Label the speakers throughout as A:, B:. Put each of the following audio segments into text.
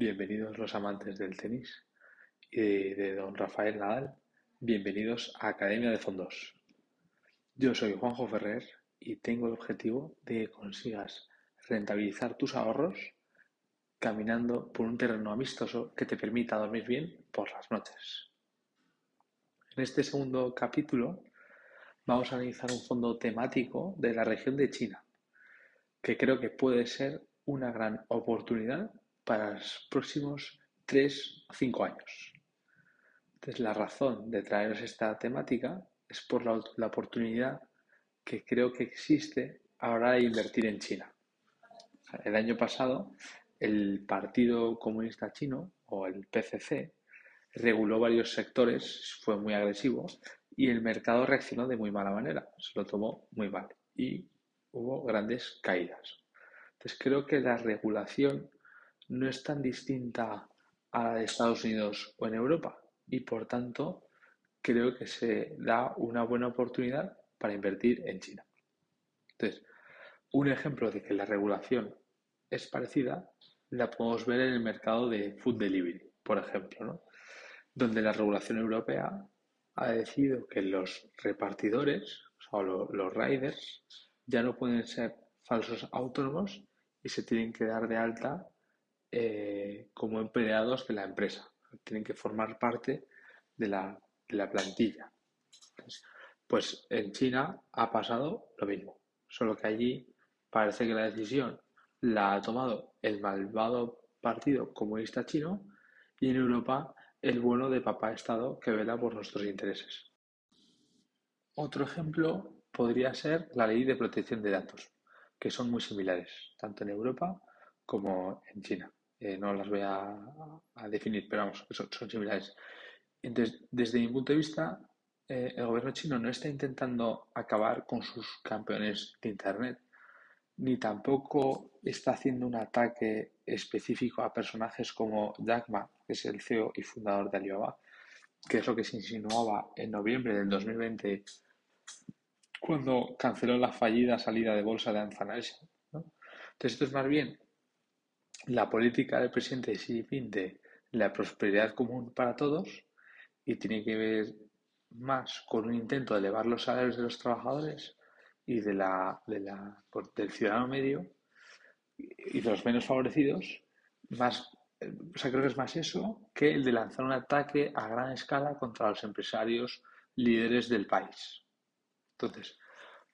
A: Bienvenidos los amantes del tenis y de, don Rafael Nadal. Bienvenidos a Academia de Fondos. Yo soy Juanjo Ferrer y tengo el objetivo de que consigas rentabilizar tus ahorros caminando por un terreno amistoso que te permita dormir bien por las noches. En este segundo capítulo vamos a analizar un fondo temático de la región de China, que creo que puede ser una gran oportunidad para los próximos 3 o 5 años. Entonces, la razón de traeros esta temática es por la, la oportunidad que creo que existe ahora de invertir en China. El año pasado, el Partido Comunista Chino, o el PCC, reguló varios sectores, fue muy agresivo, y el mercado reaccionó de muy mala manera, se lo tomó muy mal y hubo grandes caídas. Entonces creo que la regulación no es tan distinta a la de Estados Unidos o en Europa y por tanto creo que se da una buena oportunidad para invertir en China. Entonces, un ejemplo de que la regulación es parecida la podemos ver en el mercado de food delivery, por ejemplo, donde la regulación europea ha decidido que los repartidores, o los riders, ya no pueden ser falsos autónomos y se tienen que dar de alta eh, como empleados de la empresa. Tienen que formar parte de la, plantilla. pues en China ha pasado lo mismo, solo que allí parece que la decisión la ha tomado el malvado Partido Comunista Chino y en Europa el bueno de papá Estado que vela por nuestros intereses. Otro ejemplo podría ser la ley de protección de datos, que son muy similares, tanto en Europa como en China. Eh, no las voy a, definir, pero vamos, son, similares. Entonces, desde mi punto de vista, eh, el gobierno chino no está intentando acabar con sus campeones de Internet, ni tampoco está haciendo un ataque específico a personajes como Jack Ma, que es el CEO y fundador de Alibaba, que es lo que se insinuaba en noviembre del 2020 cuando canceló la fallida salida de bolsa de Anzanalsa. Entonces, esto es más bien la política del presidente Xi Jinping de la prosperidad común para todos y tiene que ver más con un intento de elevar los salarios de los trabajadores y de la, de la, del ciudadano medio y de los menos favorecidos, más, o sea, creo que es más eso que el de lanzar un ataque a gran escala contra los empresarios líderes del país. Entonces,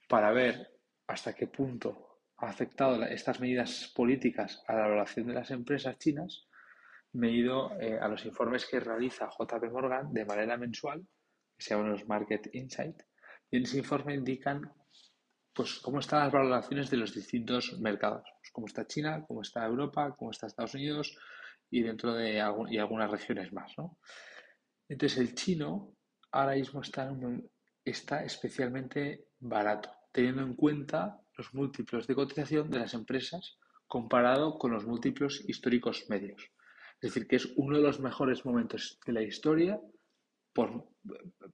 A: para ver hasta qué punto ha afectado estas medidas políticas a la valoración de las empresas chinas, me he ido eh, a los informes que realiza JP Morgan de manera mensual, que se llaman los Market Insight, y en ese informe indican pues, cómo están las valoraciones de los distintos mercados, pues, cómo está China, cómo está Europa, cómo está Estados Unidos y dentro de y algunas regiones más. ¿no? Entonces el chino ahora mismo está, está especialmente barato, teniendo en cuenta los múltiplos de cotización de las empresas comparado con los múltiplos históricos medios. Es decir, que es uno de los mejores momentos de la historia por,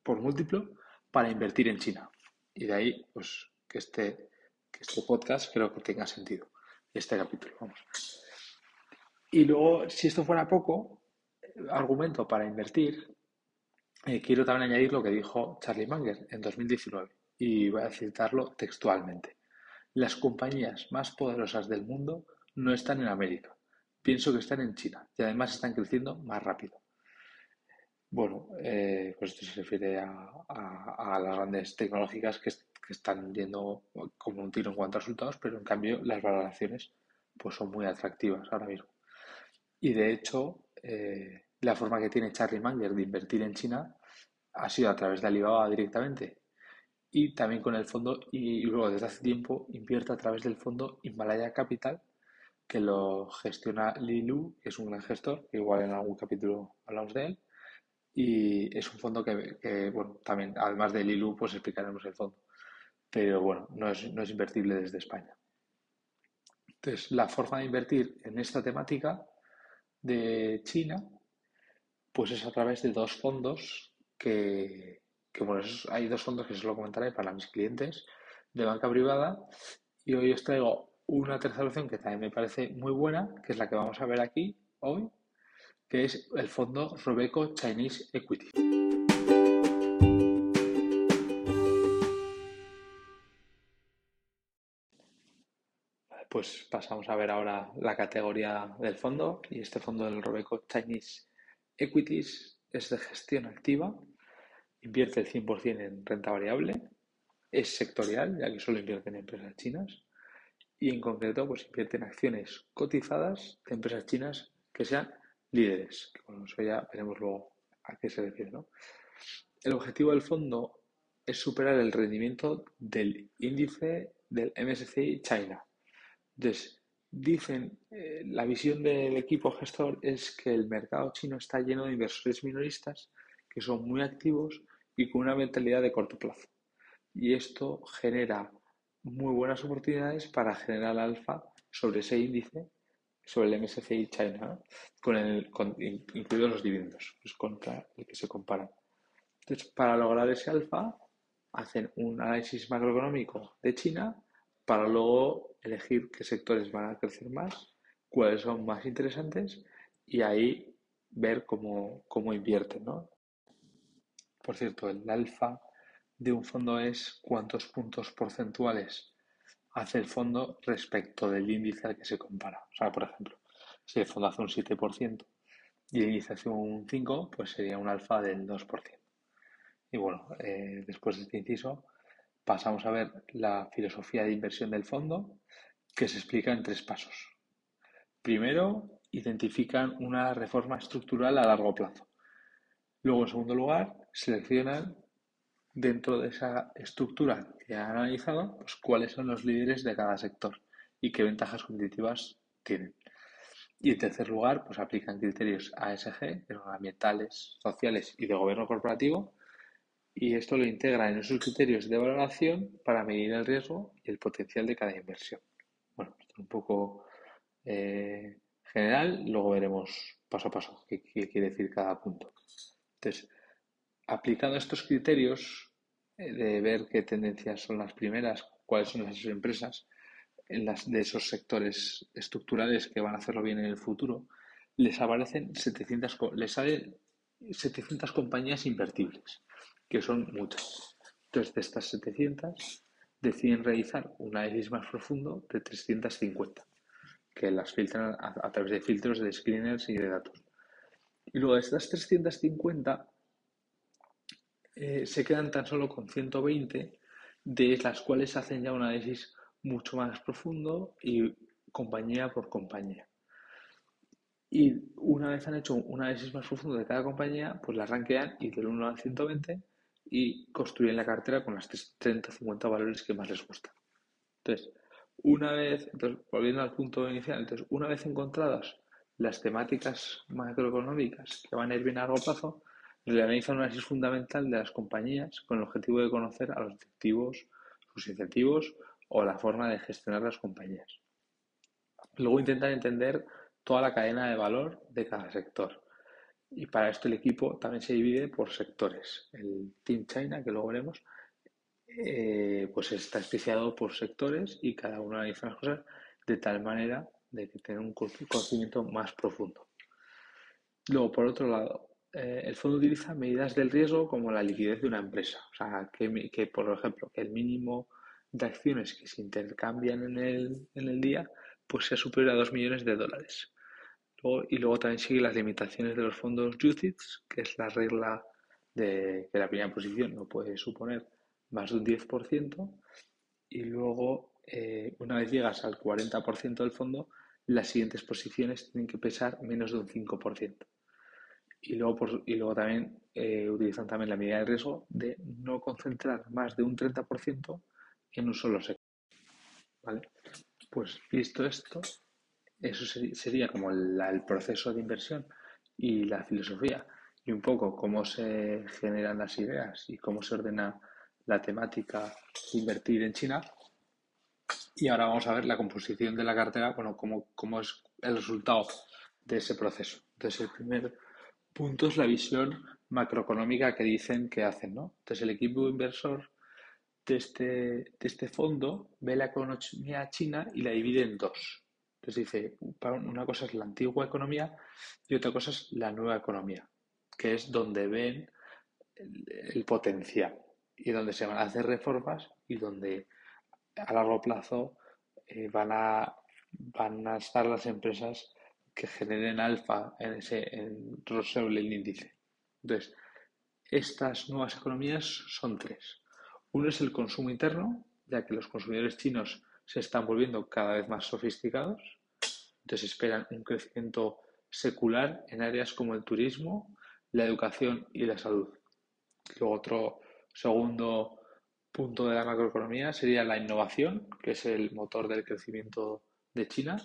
A: por múltiplo para invertir en China. Y de ahí, pues, que este, que este podcast creo que tenga sentido, este capítulo, vamos. Y luego, si esto fuera poco, argumento para invertir, eh, quiero también añadir lo que dijo Charlie Munger en 2019, y voy a citarlo textualmente. Las compañías más poderosas del mundo no están en América. Pienso que están en China y además están creciendo más rápido. Bueno, eh, pues esto se refiere a, las grandes tecnológicas que, están yendo como un tiro en cuanto a resultados, pero en cambio las valoraciones pues son muy atractivas ahora mismo. Y de hecho, eh, la forma que tiene Charlie Munger de invertir en China ha sido a través de Alibaba directamente y también con el fondo, y luego desde hace tiempo invierte a través del fondo Himalaya Capital, que lo gestiona Lilu, que es un gran gestor, igual en algún capítulo hablamos de él, y es un fondo que, bueno, también, además de Lilu, pues explicaremos el fondo, pero bueno, no es, no es invertible desde España. Entonces, la forma de invertir en esta temática de China, pues es a través de dos fondos que, que bueno, hay dos fondos que se lo comentaré para mis clientes de banca privada y hoy os traigo una tercera opción que también me parece muy buena, que es la que vamos a ver aquí hoy, que es el fondo Robeco Chinese Equity. Pues pasamos a ver ahora la categoría del fondo y este fondo del Robeco Chinese Equities es de gestión activa, invierte el 100% en renta variable, es sectorial, ya que solo invierte en empresas chinas y en concreto pues invierte en acciones cotizadas de empresas chinas que sean líderes. Que bueno, eso ya veremos luego a qué se refiere. ¿no? El objetivo del fondo es superar el rendimiento del índice del MSCI China. Entonces, dicen, eh, la visión del equipo gestor es que el mercado chino está lleno de inversores minoristas que son muy activos y con una mentalidad de corto plazo. Y esto genera muy buenas oportunidades para generar alfa sobre ese índice sobre el MSCI China, con el, incluidos los dividendos, pues contra el que se comparan. Entonces, para lograr ese alfa, hacen un análisis macroeconómico de China para luego elegir qué sectores van a crecer más, cuáles son más interesantes y ahí ver cómo, cómo invierten. ¿no? Por cierto, el alfa de un fondo es cuántos puntos porcentuales hace el fondo respecto del índice al que se compara. O sea, por ejemplo, si el fondo hace un 7% y el índice hace un 5%, pues sería un alfa del 2%. Y bueno, eh, después de este inciso, pasamos a ver la filosofía de inversión del fondo, que se explica en tres pasos. Primero, identifican una reforma estructural a largo plazo. Luego, en segundo lugar, seleccionan dentro de esa estructura que han analizado, pues cuáles son los líderes de cada sector y qué ventajas competitivas tienen. Y en tercer lugar, pues aplican criterios ASG, ambientales, sociales y de gobierno corporativo, y esto lo integra en esos criterios de valoración para medir el riesgo y el potencial de cada inversión. Bueno, esto es un poco eh, general, luego veremos paso a paso qué quiere decir cada punto. Entonces, aplicando estos criterios eh, de ver qué tendencias son las primeras, cuáles son las empresas en de esos sectores estructurales que van a hacerlo bien en el futuro, les aparecen 700, les salen 700 compañías invertibles, que son muchas. Entonces, de estas 700, deciden realizar un análisis más profundo de 350, que las filtran a través de filtros de screeners y de datos. Y luego de estas 350, eh, se quedan tan solo con 120, de las cuales hacen ya un análisis mucho más profundo y compañía por compañía. Y una vez han hecho un análisis más profundo de cada compañía, pues la ranquean y del 1 al 120 y construyen la cartera con las 30 o 50 valores que más les gustan. Entonces, una vez, volviendo al punto inicial, entonces, una vez encontradas las temáticas macroeconómicas que van a ir bien a largo plazo, Realiza un análisis fundamental de las compañías con el objetivo de conocer a los directivos, sus incentivos o la forma de gestionar las compañías. Luego intentan entender toda la cadena de valor de cada sector. Y para esto el equipo también se divide por sectores. El Team China, que luego veremos, eh, pues está especiado por sectores y cada uno analiza las cosas de tal manera de que tenga un conocimiento más profundo. Luego, por otro lado, eh, el fondo utiliza medidas del riesgo como la liquidez de una empresa. O sea, que, por ejemplo, que el mínimo de acciones que se intercambian en el, en el día pues sea superior a 2 millones de dólares. y luego también sigue las limitaciones de los fondos UCITS, que es la regla de que la primera posición no puede suponer más de un 10%. Y luego, eh, una vez llegas al 40% del fondo, las siguientes posiciones tienen que pesar menos de un 5%. Y luego, y luego también eh, utilizan también la medida de riesgo de no concentrar más de un 30% en un solo sector. ¿Vale? Pues visto esto, eso sería como el proceso de inversión y la filosofía y un poco cómo se generan las ideas y cómo se ordena la temática invertir en China. Y ahora vamos a ver la composición de la cartera, bueno, cómo, cómo es el resultado de ese proceso. Entonces, el primer punto es la visión macroeconómica que dicen que hacen, ¿no? Entonces el equipo inversor de este, de este fondo ve la economía china y la divide en dos. Entonces dice, una cosa es la antigua economía y otra cosa es la nueva economía, que es donde ven el, potencial y donde se van a hacer reformas y donde a largo plazo eh, van, a, van a estar las empresas que generen alfa en ese en el índice. Entonces, estas nuevas economías son tres. Uno es el consumo interno, ya que los consumidores chinos se están volviendo cada vez más sofisticados. Entonces esperan un crecimiento secular en áreas como el turismo, la educación y la salud. Luego otro segundo punto de la macroeconomía sería la innovación, que es el motor del crecimiento de China.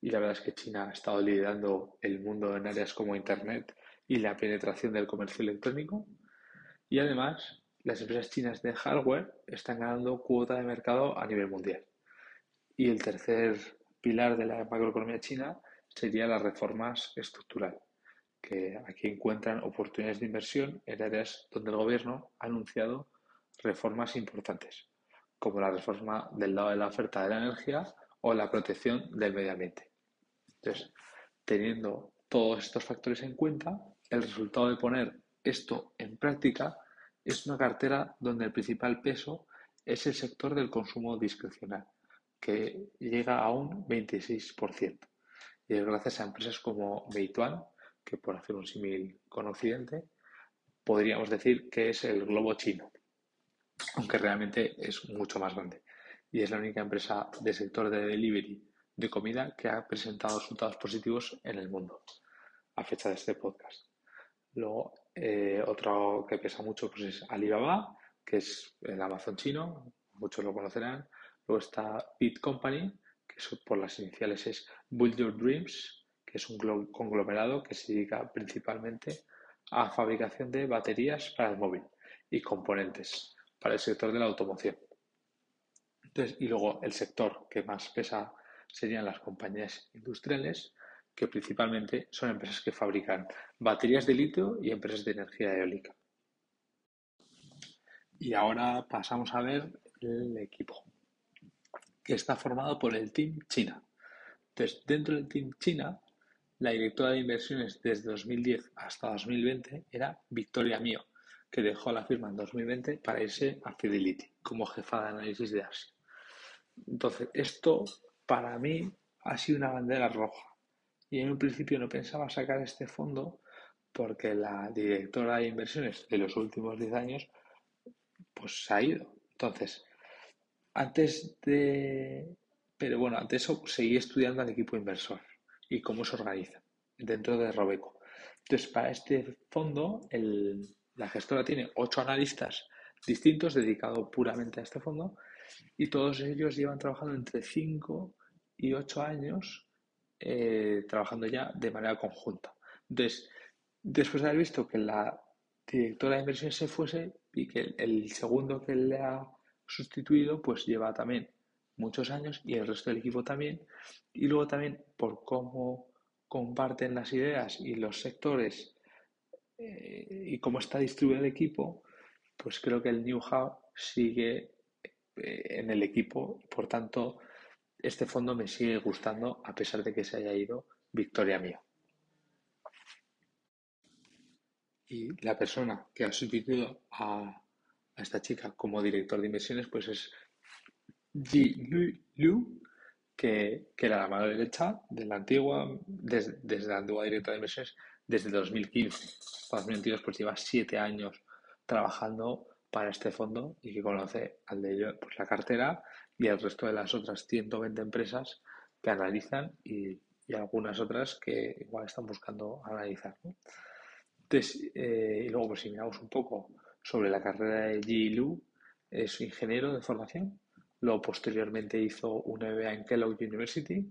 A: Y la verdad es que China ha estado liderando el mundo en áreas como Internet y la penetración del comercio electrónico. Y además, las empresas chinas de hardware están ganando cuota de mercado a nivel mundial. Y el tercer pilar de la macroeconomía china sería las reformas estructurales, que aquí encuentran oportunidades de inversión en áreas donde el gobierno ha anunciado reformas importantes, como la reforma del lado de la oferta de la energía o la protección del medio ambiente. Entonces, teniendo todos estos factores en cuenta, el resultado de poner esto en práctica es una cartera donde el principal peso es el sector del consumo discrecional, que llega a un 26%. Y es gracias a empresas como Meituan, que por hacer un símil con Occidente, podríamos decir que es el globo chino, aunque realmente es mucho más grande. Y es la única empresa del sector de delivery de comida que ha presentado resultados positivos en el mundo a fecha de este podcast. Luego, eh, otro que pesa mucho pues es Alibaba, que es el Amazon chino, muchos lo conocerán. Luego está Bit Company, que por las iniciales es Build Your Dreams, que es un conglomerado que se dedica principalmente a fabricación de baterías para el móvil y componentes para el sector de la automoción. Y luego el sector que más pesa serían las compañías industriales, que principalmente son empresas que fabrican baterías de litio y empresas de energía eólica. Y ahora pasamos a ver el equipo, que está formado por el Team China. Entonces, dentro del Team China, la directora de inversiones desde 2010 hasta 2020 era Victoria Mio, que dejó la firma en 2020 para irse a Fidelity como jefa de análisis de Asia. Entonces, esto para mí ha sido una bandera roja y en un principio no pensaba sacar este fondo porque la directora de inversiones de los últimos 10 años pues se ha ido. Entonces, antes de... Pero bueno, antes eso seguí estudiando al equipo inversor y cómo se organiza dentro de Robeco. Entonces, para este fondo, la gestora tiene ocho analistas distintos dedicados puramente a este fondo y todos ellos llevan trabajando entre 5 y 8 años eh, trabajando ya de manera conjunta. Entonces, después de haber visto que la directora de inversiones se fuese y que el, segundo que le ha sustituido, pues lleva también muchos años y el resto del equipo también. Y luego también por cómo comparten las ideas y los sectores y cómo está distribuido el equipo, pues creo que el New Hub sigue eh, en el equipo. Por tanto, este fondo me sigue gustando a pesar de que se haya ido Victoria Mía. Y la persona que ha sustituido a, esta chica como director de inversiones pues es Ji Liu, que, era la mano derecha de la antigua, desde, la antigua directora de inversiones desde 2015. 2022 pues lleva siete años trabajando para este fondo y que conoce al de pues la cartera y el resto de las otras 120 empresas que analizan y, algunas otras que igual están buscando analizar. Entonces, eh, y luego, pues si miramos un poco sobre la carrera de Ji Lu, es ingeniero de formación, luego posteriormente hizo un MBA en Kellogg University.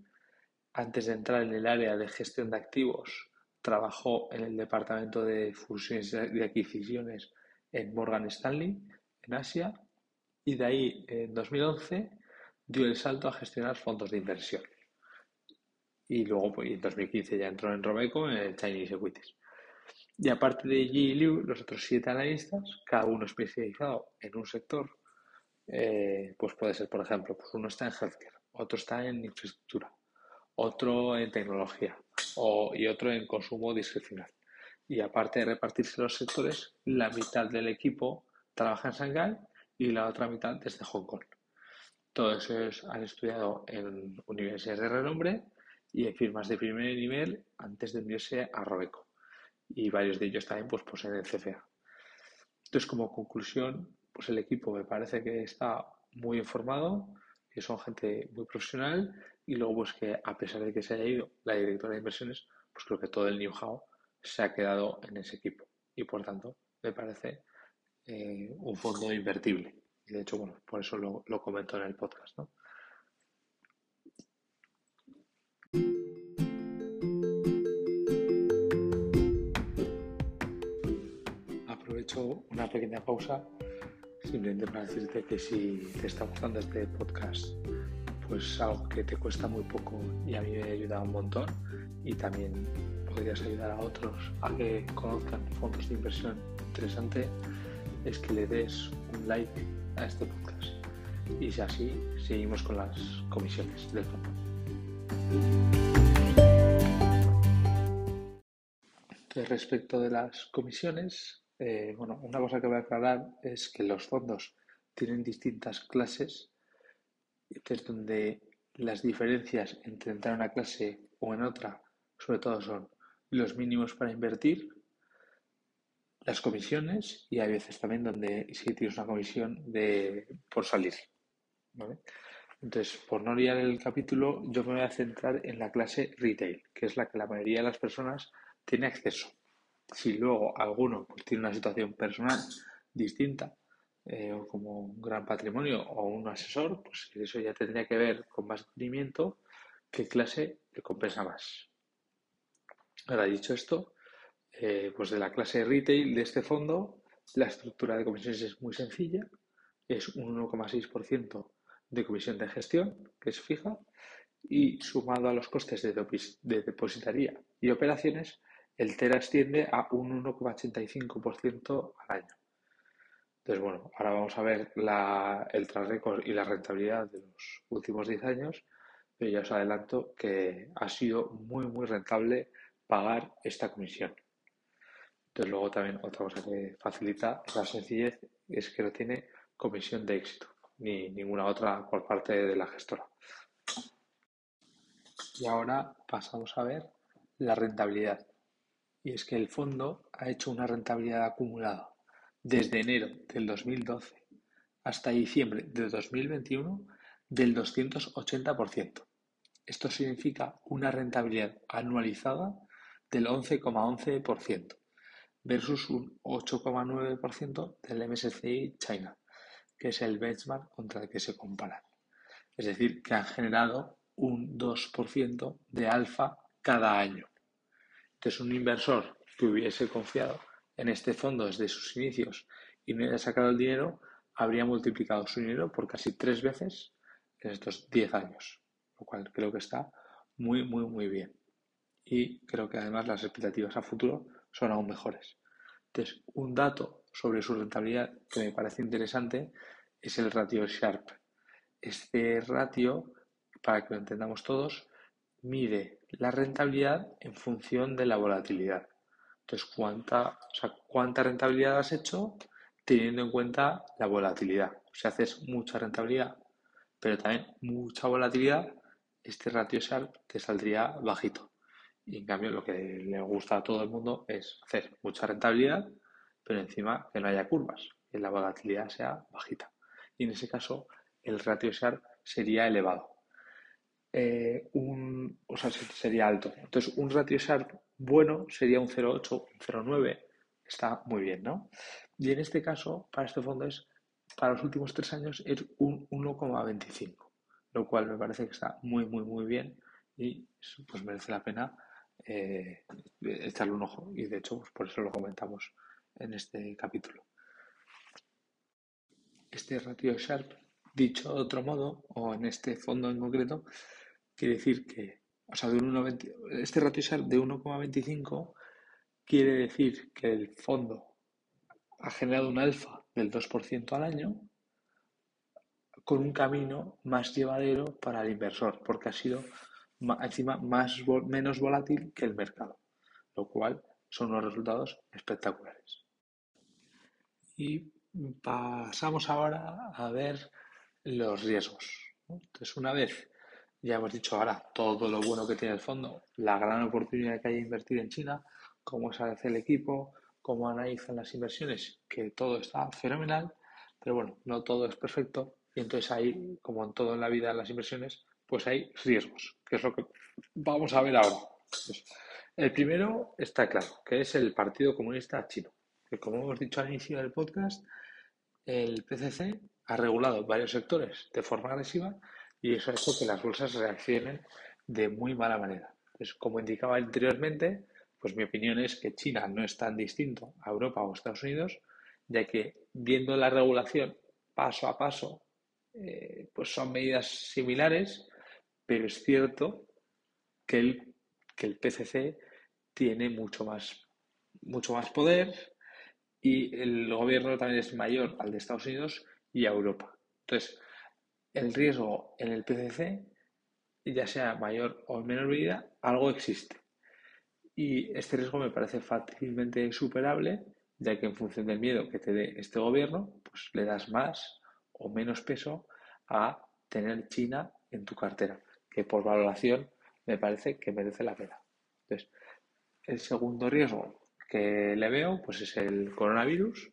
A: Antes de entrar en el área de gestión de activos, trabajó en el departamento de fusiones y adquisiciones en Morgan Stanley, en Asia, y de ahí, en 2011, dio el salto a gestionar fondos de inversión. Y luego, pues, en 2015 ya entró en Robeco, en el Chinese Equities. Y aparte de Yi Liu, los otros siete analistas, cada uno especializado en un sector, eh, pues puede ser, por ejemplo, pues uno está en healthcare, otro está en infraestructura, otro en tecnología y otro en consumo discrecional. Y aparte de repartirse los sectores, la mitad del equipo trabaja en Shanghái y la otra mitad desde Hong Kong. Todos ellos han estudiado en universidades de renombre y en firmas de primer nivel antes de unirse a Robeco. Y varios de ellos también pues, poseen el CFA. Entonces, como conclusión, pues el equipo me parece que está muy informado, que son gente muy profesional y luego pues que a pesar de que se haya ido la directora de inversiones, pues creo que todo el know-how se ha quedado en ese equipo y por tanto me parece eh, un fondo invertible. Y de hecho, bueno, por eso lo, comento en el podcast, ¿no? una pequeña pausa simplemente para decirte que si te está gustando este podcast, pues algo que te cuesta muy poco y a mí me ayuda un montón y también podrías ayudar a otros a que conozcan fondos de inversión interesante, es que le des un like a este podcast. Y si así, seguimos con las comisiones del fondo. respecto de las comisiones, eh, bueno, una cosa que voy a aclarar es que los fondos tienen distintas clases, es donde las diferencias entre entrar en una clase o en otra, sobre todo son los mínimos para invertir, las comisiones y hay veces también donde sí tienes una comisión de, por salir. Entonces, por no liar el capítulo, yo me voy a centrar en la clase retail, que es la que la mayoría de las personas tiene acceso. Si luego alguno pues, tiene una situación personal distinta, eh, o como un gran patrimonio o un asesor, pues eso ya tendría que ver con más detenimiento qué clase le compensa más. Ahora, dicho esto, eh, pues de la clase retail de este fondo, la estructura de comisiones es muy sencilla, es un 1,6% de comisión de gestión, que es fija, y sumado a los costes de, de depositaría y operaciones, el TER asciende a un 1,85% al año. Entonces, bueno, ahora vamos a ver el track y la rentabilidad de los últimos 10 años, pero ya os adelanto que ha sido muy, muy rentable pagar esta comisión. Entonces, luego también otra cosa que facilita esa sencillez es que no tiene comisión de éxito, ni ninguna otra por parte de la gestora. Y ahora pasamos a ver la rentabilidad y es que el fondo ha hecho una rentabilidad acumulada desde enero del 2012 hasta diciembre de 2021 del 280%. Esto significa una rentabilidad anualizada del 11,11% versus un 8,9% del MSCI China, que es el benchmark contra el que se comparan. Es decir, que han generado un 2% de alfa cada año. Entonces, un inversor que hubiese confiado en este fondo desde sus inicios y no hubiera sacado el dinero, habría multiplicado su dinero por casi tres veces en estos 10 años, lo cual creo que está muy, muy, muy bien. Y creo que además las expectativas a futuro son aún mejores. Entonces, un dato sobre su rentabilidad que me parece interesante es el ratio Sharp. Este ratio, para que lo entendamos todos, mide la rentabilidad en función de la volatilidad. Entonces, ¿cuánta, cuánta rentabilidad has hecho teniendo en cuenta la volatilidad? Si haces mucha rentabilidad, pero también mucha volatilidad, este ratio Sharp te saldría bajito. Y en cambio, lo que le gusta a todo el mundo es hacer mucha rentabilidad, pero encima que no haya curvas, que la volatilidad sea bajita. Y en ese caso, el ratio Sharp sería elevado. Eh, un, o sea, sería alto. Entonces, un ratio Sharp bueno sería un 0,8, un 0,9, está muy bien, ¿no? Y en este caso, para este fondo es, para los últimos tres años, es un 1,25, lo cual me parece que está muy, muy, muy bien y pues merece la pena eh, echarle un ojo. Y de hecho, pues por eso lo comentamos en este capítulo. Este ratio Sharp, dicho de otro modo, o en este fondo en concreto, quiere decir que, o sea, de este ratio de 1,25 quiere decir que el fondo ha generado un alfa del 2% al año con un camino más llevadero para el inversor, porque ha sido encima más menos volátil que el mercado, lo cual son unos resultados espectaculares. Y pasamos ahora a ver los riesgos. Entonces, una vez ya hemos dicho ahora todo lo bueno que tiene el fondo, la gran oportunidad que hay de invertir en China, cómo se hace el equipo, cómo analizan las inversiones, que todo está fenomenal, pero bueno, no todo es perfecto y entonces hay, como en todo en la vida, en las inversiones, pues hay riesgos, que es lo que vamos a ver ahora. el primero está claro, que es el Partido Comunista Chino, que como hemos dicho al inicio del podcast, el PCC ha regulado varios sectores de forma agresiva y eso ha hecho que las bolsas reaccionen de muy mala manera. Pues como indicaba anteriormente, pues mi opinión es que China no es tan distinto a Europa o Estados Unidos, ya que viendo la regulación paso a paso, eh, pues son medidas similares, pero es cierto que el, que el PCC tiene mucho más, mucho más poder y el gobierno también es mayor al de Estados Unidos y a Europa. Entonces, el riesgo en el PCC, ya sea mayor o menor medida, algo existe. Y este riesgo me parece fácilmente superable, ya que en función del miedo que te dé este gobierno, pues le das más o menos peso a tener China en tu cartera, que por valoración me parece que merece la pena. Entonces, el segundo riesgo que le veo pues es el coronavirus,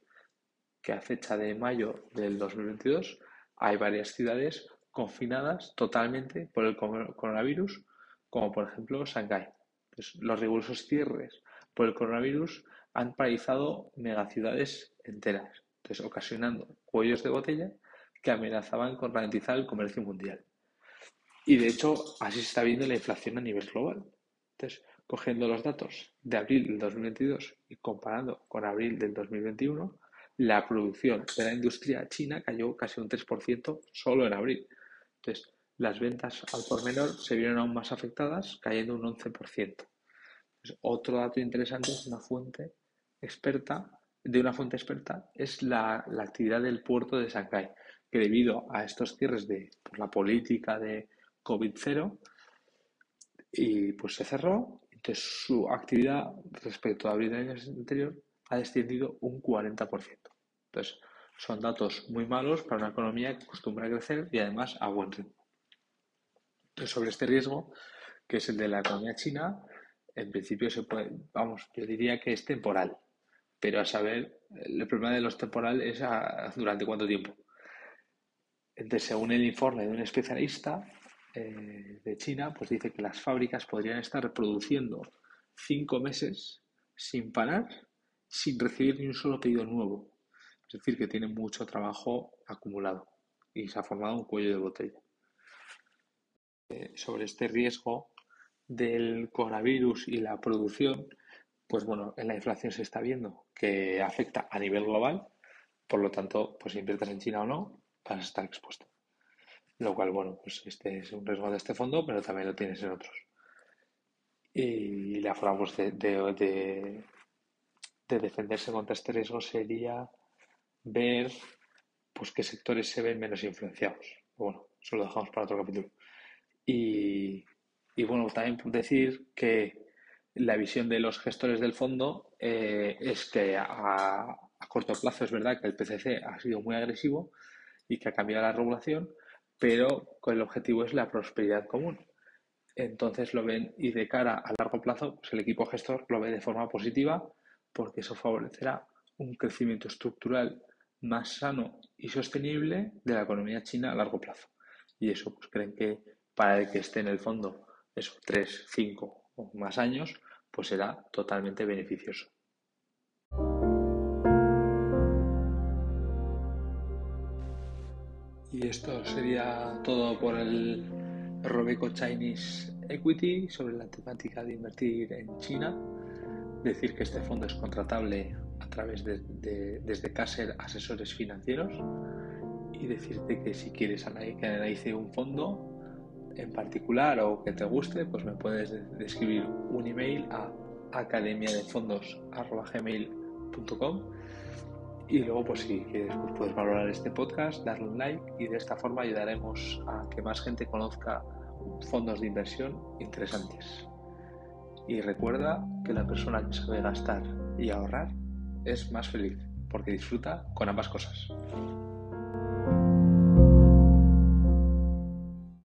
A: que a fecha de mayo del 2022 hay varias ciudades confinadas totalmente por el coronavirus, como por ejemplo Shanghái. Pues los rigurosos cierres por el coronavirus han paralizado megaciudades enteras, entonces, ocasionando cuellos de botella que amenazaban con ralentizar el comercio mundial. Y de hecho, así se está viendo la inflación a nivel global. Entonces, cogiendo los datos de abril del 2022 y comparando con abril del 2021, la producción de la industria china cayó casi un 3% solo en abril. Entonces, las ventas al por menor se vieron aún más afectadas, cayendo un 11%. otro dato interesante es una fuente experta, de una fuente experta, es la, actividad del puerto de Shanghái, que debido a estos cierres de la política de COVID-0, y pues se cerró, entonces su actividad respecto a abril del año anterior ha descendido un 40%. Entonces, son datos muy malos para una economía que acostumbra a crecer y además a buen ritmo. Sobre este riesgo, que es el de la economía china, en principio se puede, vamos, yo diría que es temporal, pero a saber, el problema de los temporales es durante cuánto tiempo. Entonces, según el informe de un especialista eh, de China, pues dice que las fábricas podrían estar produciendo cinco meses sin parar sin recibir ni un solo pedido nuevo. Es decir, que tiene mucho trabajo acumulado y se ha formado un cuello de botella. Eh, sobre este riesgo del coronavirus y la producción, pues bueno, en la inflación se está viendo que afecta a nivel global, por lo tanto, pues si inviertas en China o no, vas a estar expuesto. Lo cual, bueno, pues este es un riesgo de este fondo, pero también lo tienes en otros. Y la forma pues, de, de defenderse contra este riesgo sería ver pues qué sectores se ven menos influenciados. Bueno, eso lo dejamos para otro capítulo. Y, bueno, también decir que la visión de los gestores del fondo eh, es que a, corto plazo es verdad que el PCC ha sido muy agresivo y que ha cambiado la regulación, pero el objetivo es la prosperidad común. Entonces lo ven y de cara a largo plazo, pues el equipo gestor lo ve de forma positiva porque eso favorecerá un crecimiento estructural más sano y sostenible de la economía china a largo plazo. Y eso, pues creen que para el que esté en el fondo, esos 3, 5 o más años, pues será totalmente beneficioso. Y esto sería todo por el Robeco Chinese Equity sobre la temática de invertir en China. Decir que este fondo es contratable a través de, desde Caser Asesores Financieros y decirte que si quieres analice un fondo en particular o que te guste, pues me puedes escribir un email a academiadefondos.gmail.com y luego pues si quieres pues puedes valorar este podcast, darle un like y de esta forma ayudaremos a que más gente conozca fondos de inversión interesantes. Y recuerda que la persona que sabe gastar y ahorrar es más feliz porque disfruta con ambas cosas.